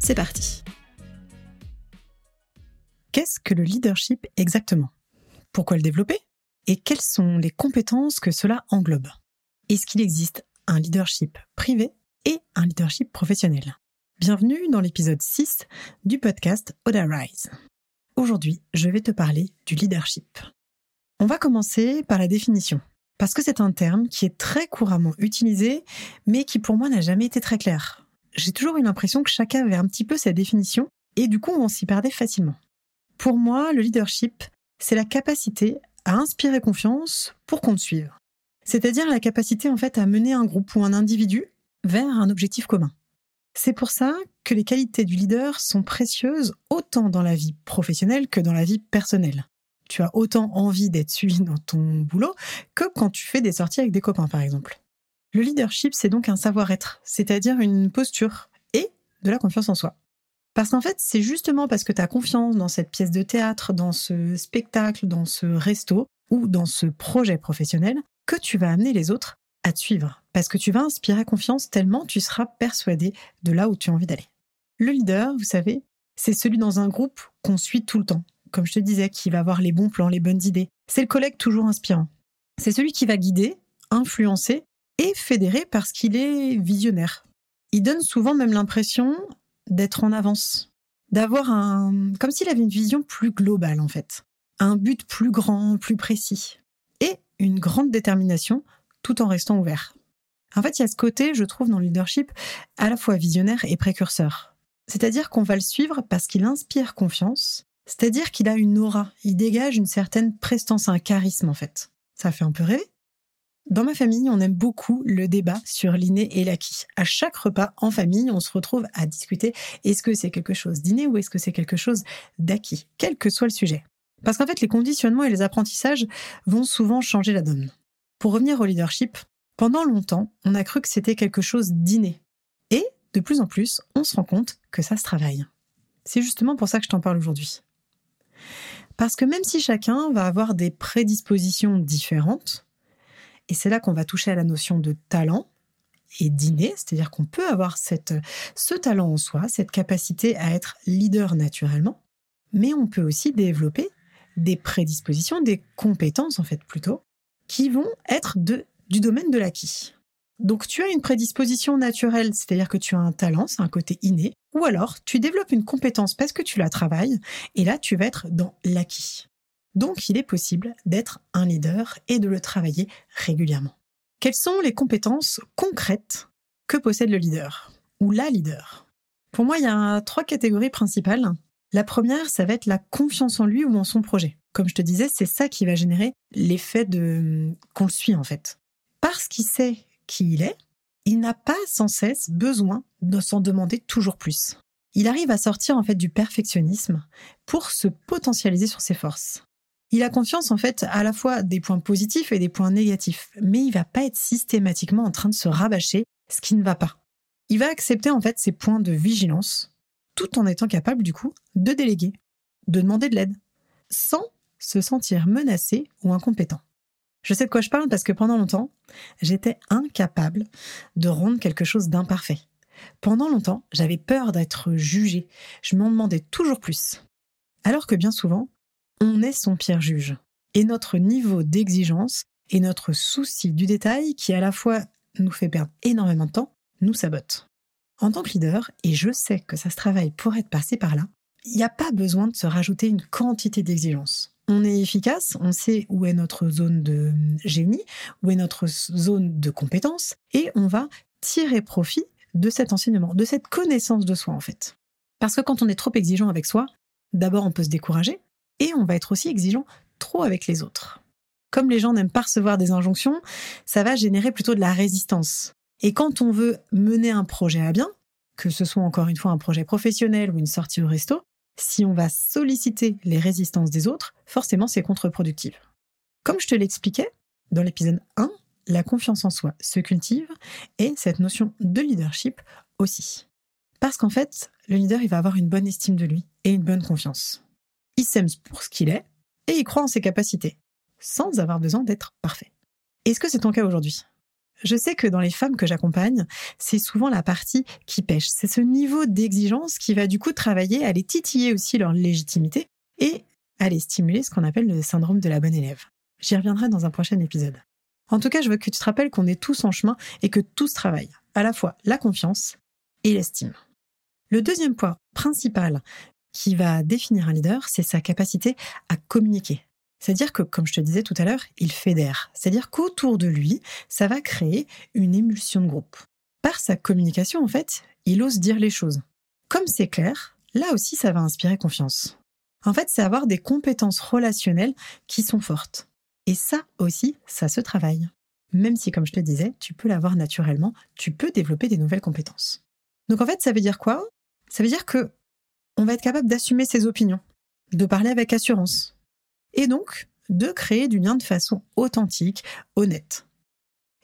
c'est parti. Qu'est-ce que le leadership exactement? Pourquoi le développer? Et quelles sont les compétences que cela englobe? Est-ce qu'il existe un leadership privé et un leadership professionnel? Bienvenue dans l'épisode 6 du podcast Oda Rise. Aujourd'hui, je vais te parler du leadership. On va commencer par la définition, parce que c'est un terme qui est très couramment utilisé, mais qui pour moi n'a jamais été très clair j'ai toujours eu l'impression que chacun avait un petit peu sa définition et du coup on s'y perdait facilement. Pour moi, le leadership, c'est la capacité à inspirer confiance pour qu'on te suive. C'est-à-dire la capacité en fait à mener un groupe ou un individu vers un objectif commun. C'est pour ça que les qualités du leader sont précieuses autant dans la vie professionnelle que dans la vie personnelle. Tu as autant envie d'être suivi dans ton boulot que quand tu fais des sorties avec des copains par exemple. Le leadership, c'est donc un savoir-être, c'est-à-dire une posture et de la confiance en soi. Parce qu'en fait, c'est justement parce que tu as confiance dans cette pièce de théâtre, dans ce spectacle, dans ce resto ou dans ce projet professionnel que tu vas amener les autres à te suivre. Parce que tu vas inspirer confiance tellement tu seras persuadé de là où tu as envie d'aller. Le leader, vous savez, c'est celui dans un groupe qu'on suit tout le temps. Comme je te disais, qui va avoir les bons plans, les bonnes idées. C'est le collègue toujours inspirant. C'est celui qui va guider, influencer et fédéré parce qu'il est visionnaire. Il donne souvent même l'impression d'être en avance, d'avoir un, comme s'il avait une vision plus globale en fait, un but plus grand, plus précis, et une grande détermination tout en restant ouvert. En fait, il y a ce côté, je trouve, dans le leadership, à la fois visionnaire et précurseur. C'est-à-dire qu'on va le suivre parce qu'il inspire confiance, c'est-à-dire qu'il a une aura, il dégage une certaine prestance, un charisme en fait. Ça fait un peu rêver, dans ma famille, on aime beaucoup le débat sur l'inné et l'acquis. À chaque repas en famille, on se retrouve à discuter est-ce que c'est quelque chose d'inné ou est-ce que c'est quelque chose d'acquis, quel que soit le sujet. Parce qu'en fait, les conditionnements et les apprentissages vont souvent changer la donne. Pour revenir au leadership, pendant longtemps, on a cru que c'était quelque chose d'inné. Et, de plus en plus, on se rend compte que ça se travaille. C'est justement pour ça que je t'en parle aujourd'hui. Parce que même si chacun va avoir des prédispositions différentes, et c'est là qu'on va toucher à la notion de talent et d'inné, c'est-à-dire qu'on peut avoir ce talent en soi, cette capacité à être leader naturellement, mais on peut aussi développer des prédispositions, des compétences en fait plutôt, qui vont être de, du domaine de l'acquis. Donc tu as une prédisposition naturelle, c'est-à-dire que tu as un talent, c'est un côté inné, ou alors tu développes une compétence parce que tu la travailles, et là tu vas être dans l'acquis. Donc il est possible d'être un leader et de le travailler régulièrement. Quelles sont les compétences concrètes que possède le leader ou la leader? Pour moi, il y a trois catégories principales. La première, ça va être la confiance en lui ou en son projet. Comme je te disais, c'est ça qui va générer l'effet de qu'on le suit en fait. Parce qu'il sait qui il est, il n'a pas sans cesse besoin de s'en demander toujours plus. Il arrive à sortir en fait du perfectionnisme pour se potentialiser sur ses forces. Il a confiance en fait à la fois des points positifs et des points négatifs, mais il va pas être systématiquement en train de se rabâcher ce qui ne va pas. Il va accepter en fait ses points de vigilance, tout en étant capable du coup de déléguer, de demander de l'aide, sans se sentir menacé ou incompétent. Je sais de quoi je parle parce que pendant longtemps, j'étais incapable de rendre quelque chose d'imparfait. Pendant longtemps, j'avais peur d'être jugé. Je m'en demandais toujours plus. Alors que bien souvent, on est son pire juge. Et notre niveau d'exigence et notre souci du détail, qui à la fois nous fait perdre énormément de temps, nous sabote. En tant que leader, et je sais que ça se travaille pour être passé par là, il n'y a pas besoin de se rajouter une quantité d'exigence. On est efficace, on sait où est notre zone de génie, où est notre zone de compétence, et on va tirer profit de cet enseignement, de cette connaissance de soi en fait. Parce que quand on est trop exigeant avec soi, d'abord on peut se décourager, et on va être aussi exigeant trop avec les autres. Comme les gens n'aiment pas recevoir des injonctions, ça va générer plutôt de la résistance. Et quand on veut mener un projet à bien, que ce soit encore une fois un projet professionnel ou une sortie au resto, si on va solliciter les résistances des autres, forcément c'est contre-productif. Comme je te l'expliquais dans l'épisode 1, la confiance en soi se cultive et cette notion de leadership aussi. Parce qu'en fait, le leader, il va avoir une bonne estime de lui et une bonne confiance. Il s'aime pour ce qu'il est et il croit en ses capacités, sans avoir besoin d'être parfait. Est-ce que c'est ton cas aujourd'hui? Je sais que dans les femmes que j'accompagne, c'est souvent la partie qui pêche. C'est ce niveau d'exigence qui va du coup travailler à les titiller aussi leur légitimité et à les stimuler ce qu'on appelle le syndrome de la bonne élève. J'y reviendrai dans un prochain épisode. En tout cas, je veux que tu te rappelles qu'on est tous en chemin et que tout se travaille, à la fois la confiance et l'estime. Le deuxième point principal qui va définir un leader, c'est sa capacité à communiquer. C'est-à-dire que, comme je te disais tout à l'heure, il fédère. C'est-à-dire qu'autour de lui, ça va créer une émulsion de groupe. Par sa communication, en fait, il ose dire les choses. Comme c'est clair, là aussi, ça va inspirer confiance. En fait, c'est avoir des compétences relationnelles qui sont fortes. Et ça aussi, ça se travaille. Même si, comme je te disais, tu peux l'avoir naturellement, tu peux développer des nouvelles compétences. Donc en fait, ça veut dire quoi? Ça veut dire que on va être capable d'assumer ses opinions, de parler avec assurance, et donc de créer du lien de façon authentique, honnête.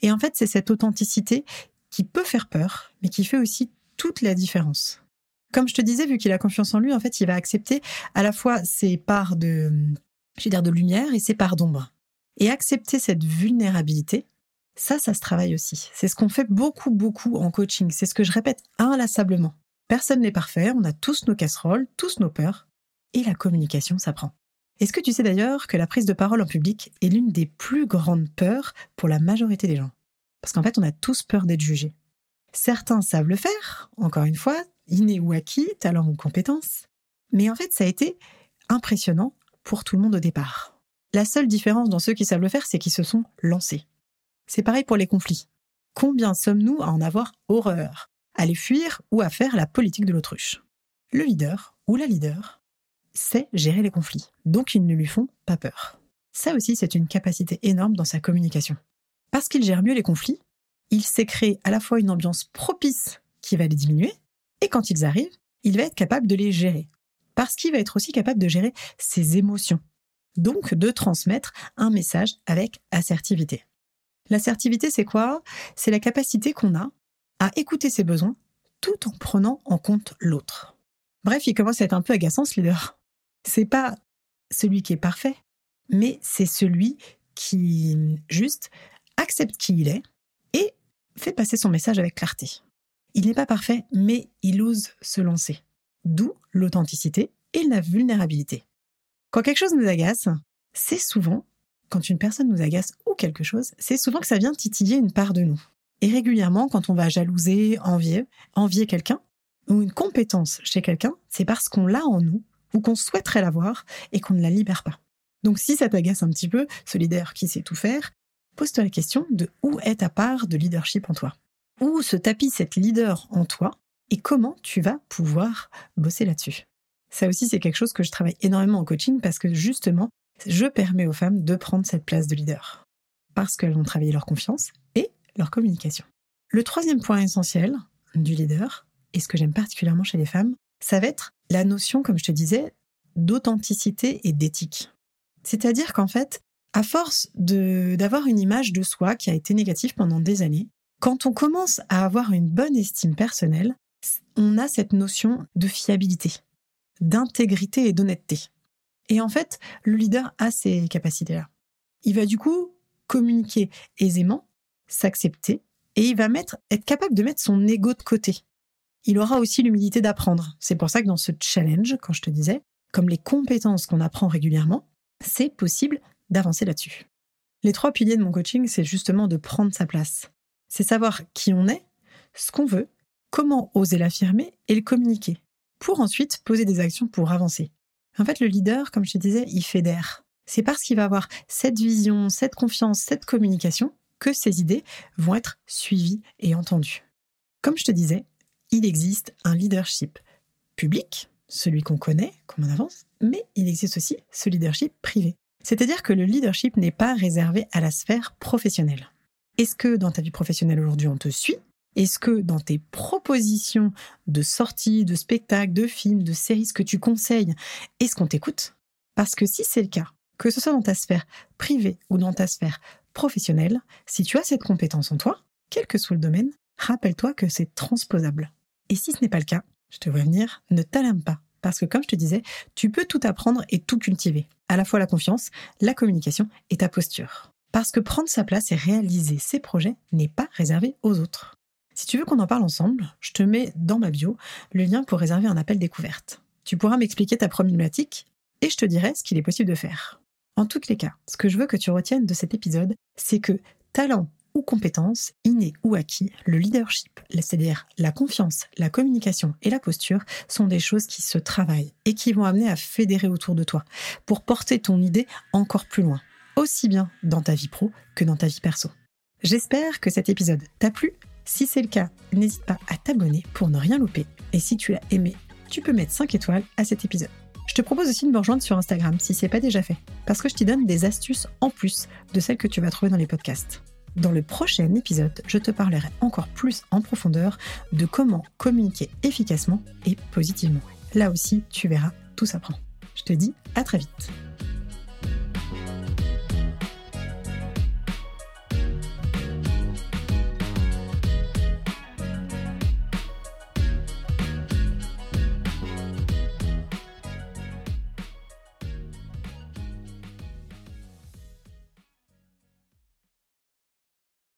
Et en fait, c'est cette authenticité qui peut faire peur, mais qui fait aussi toute la différence. Comme je te disais, vu qu'il a confiance en lui, en fait, il va accepter à la fois ses parts de, je dire, de lumière et ses parts d'ombre. Et accepter cette vulnérabilité, ça, ça se travaille aussi. C'est ce qu'on fait beaucoup, beaucoup en coaching. C'est ce que je répète inlassablement. Personne n'est parfait, on a tous nos casseroles, tous nos peurs, et la communication s'apprend. Est-ce que tu sais d'ailleurs que la prise de parole en public est l'une des plus grandes peurs pour la majorité des gens? Parce qu'en fait, on a tous peur d'être jugés. Certains savent le faire, encore une fois, inné ou acquis, talent ou compétence, mais en fait, ça a été impressionnant pour tout le monde au départ. La seule différence dans ceux qui savent le faire, c'est qu'ils se sont lancés. C'est pareil pour les conflits. Combien sommes-nous à en avoir horreur? À les fuir ou à faire la politique de l'autruche Le leader ou la leader sait gérer les conflits, donc ils ne lui font pas peur. Ça aussi, c'est une capacité énorme dans sa communication. Parce qu'il gère mieux les conflits, il sait créer à la fois une ambiance propice qui va les diminuer, et quand ils arrivent, il va être capable de les gérer. Parce qu'il va être aussi capable de gérer ses émotions, donc de transmettre un message avec assertivité. L'assertivité, c'est quoi? C'est la capacité qu'on a à écouter ses besoins tout en prenant en compte l'autre. Bref, il commence à être un peu agaçant ce leader. C'est pas celui qui est parfait, mais c'est celui qui juste accepte qui il est et fait passer son message avec clarté. Il n'est pas parfait, mais il ose se lancer. D'où l'authenticité et la vulnérabilité. Quand quelque chose nous agace, c'est souvent quand une personne nous agace ou quelque chose, c'est souvent que ça vient titiller une part de nous. Et régulièrement, quand on va jalouser, envier, envier quelqu'un, ou une compétence chez quelqu'un, c'est parce qu'on l'a en nous, ou qu'on souhaiterait l'avoir, et qu'on ne la libère pas. Donc si ça t'agace un petit peu, ce leader qui sait tout faire, pose-toi la question de où est ta part de leadership en toi? Où se tapit cette leader en toi et comment tu vas pouvoir bosser là-dessus? Ça aussi, c'est quelque chose que je travaille énormément en coaching parce que justement, je permets aux femmes de prendre cette place de leader. Parce qu'elles vont travailler leur confiance et leur communication. Le troisième point essentiel du leader, et ce que j'aime particulièrement chez les femmes, ça va être la notion, comme je te disais, d'authenticité et d'éthique. C'est-à-dire qu'en fait, à force d'avoir une image de soi qui a été négative pendant des années, quand on commence à avoir une bonne estime personnelle, on a cette notion de fiabilité, d'intégrité et d'honnêteté. Et en fait, le leader a ces capacités-là. Il va du coup communiquer aisément, s'accepter, et il va mettre, être capable de mettre son ego de côté. Il aura aussi l'humilité d'apprendre. C'est pour ça que dans ce challenge, quand je te disais, comme les compétences qu'on apprend régulièrement, c'est possible d'avancer là-dessus. Les trois piliers de mon coaching, c'est justement de prendre sa place. C'est savoir qui on est, ce qu'on veut, comment oser l'affirmer et le communiquer, pour ensuite poser des actions pour avancer. En fait, le leader, comme je te disais, il fédère. C'est parce qu'il va avoir cette vision, cette confiance, cette communication que ses idées vont être suivies et entendues. Comme je te disais, il existe un leadership public, celui qu'on connaît, comme on avance, mais il existe aussi ce leadership privé. C'est-à-dire que le leadership n'est pas réservé à la sphère professionnelle. Est-ce que dans ta vie professionnelle aujourd'hui on te suit? Est-ce que dans tes propositions de sorties, de spectacles, de films, de séries, que tu conseilles, est-ce qu'on t'écoute? Parce que si c'est le cas, que ce soit dans ta sphère privée ou dans ta sphère professionnelle, si tu as cette compétence en toi, quel que soit le domaine, rappelle-toi que c'est transposable. Et si ce n'est pas le cas, je te vois venir, ne t'alarme pas. Parce que comme je te disais, tu peux tout apprendre et tout cultiver. À la fois la confiance, la communication et ta posture. Parce que prendre sa place et réaliser ses projets n'est pas réservé aux autres. Si tu veux qu'on en parle ensemble, je te mets dans ma bio le lien pour réserver un appel découverte. Tu pourras m'expliquer ta problématique et je te dirai ce qu'il est possible de faire. En tous les cas, ce que je veux que tu retiennes de cet épisode, c'est que talent ou compétence, inné ou acquis, le leadership, c'est-à-dire la confiance, la communication et la posture, sont des choses qui se travaillent et qui vont amener à fédérer autour de toi pour porter ton idée encore plus loin, aussi bien dans ta vie pro que dans ta vie perso. J'espère que cet épisode t'a plu si c'est le cas, n'hésite pas à t'abonner pour ne rien louper. Et si tu l'as aimé, tu peux mettre 5 étoiles à cet épisode. Je te propose aussi de me rejoindre sur Instagram si ce n'est pas déjà fait, parce que je t'y donne des astuces en plus de celles que tu vas trouver dans les podcasts. Dans le prochain épisode, je te parlerai encore plus en profondeur de comment communiquer efficacement et positivement. Là aussi, tu verras, tout s'apprend. Je te dis à très vite.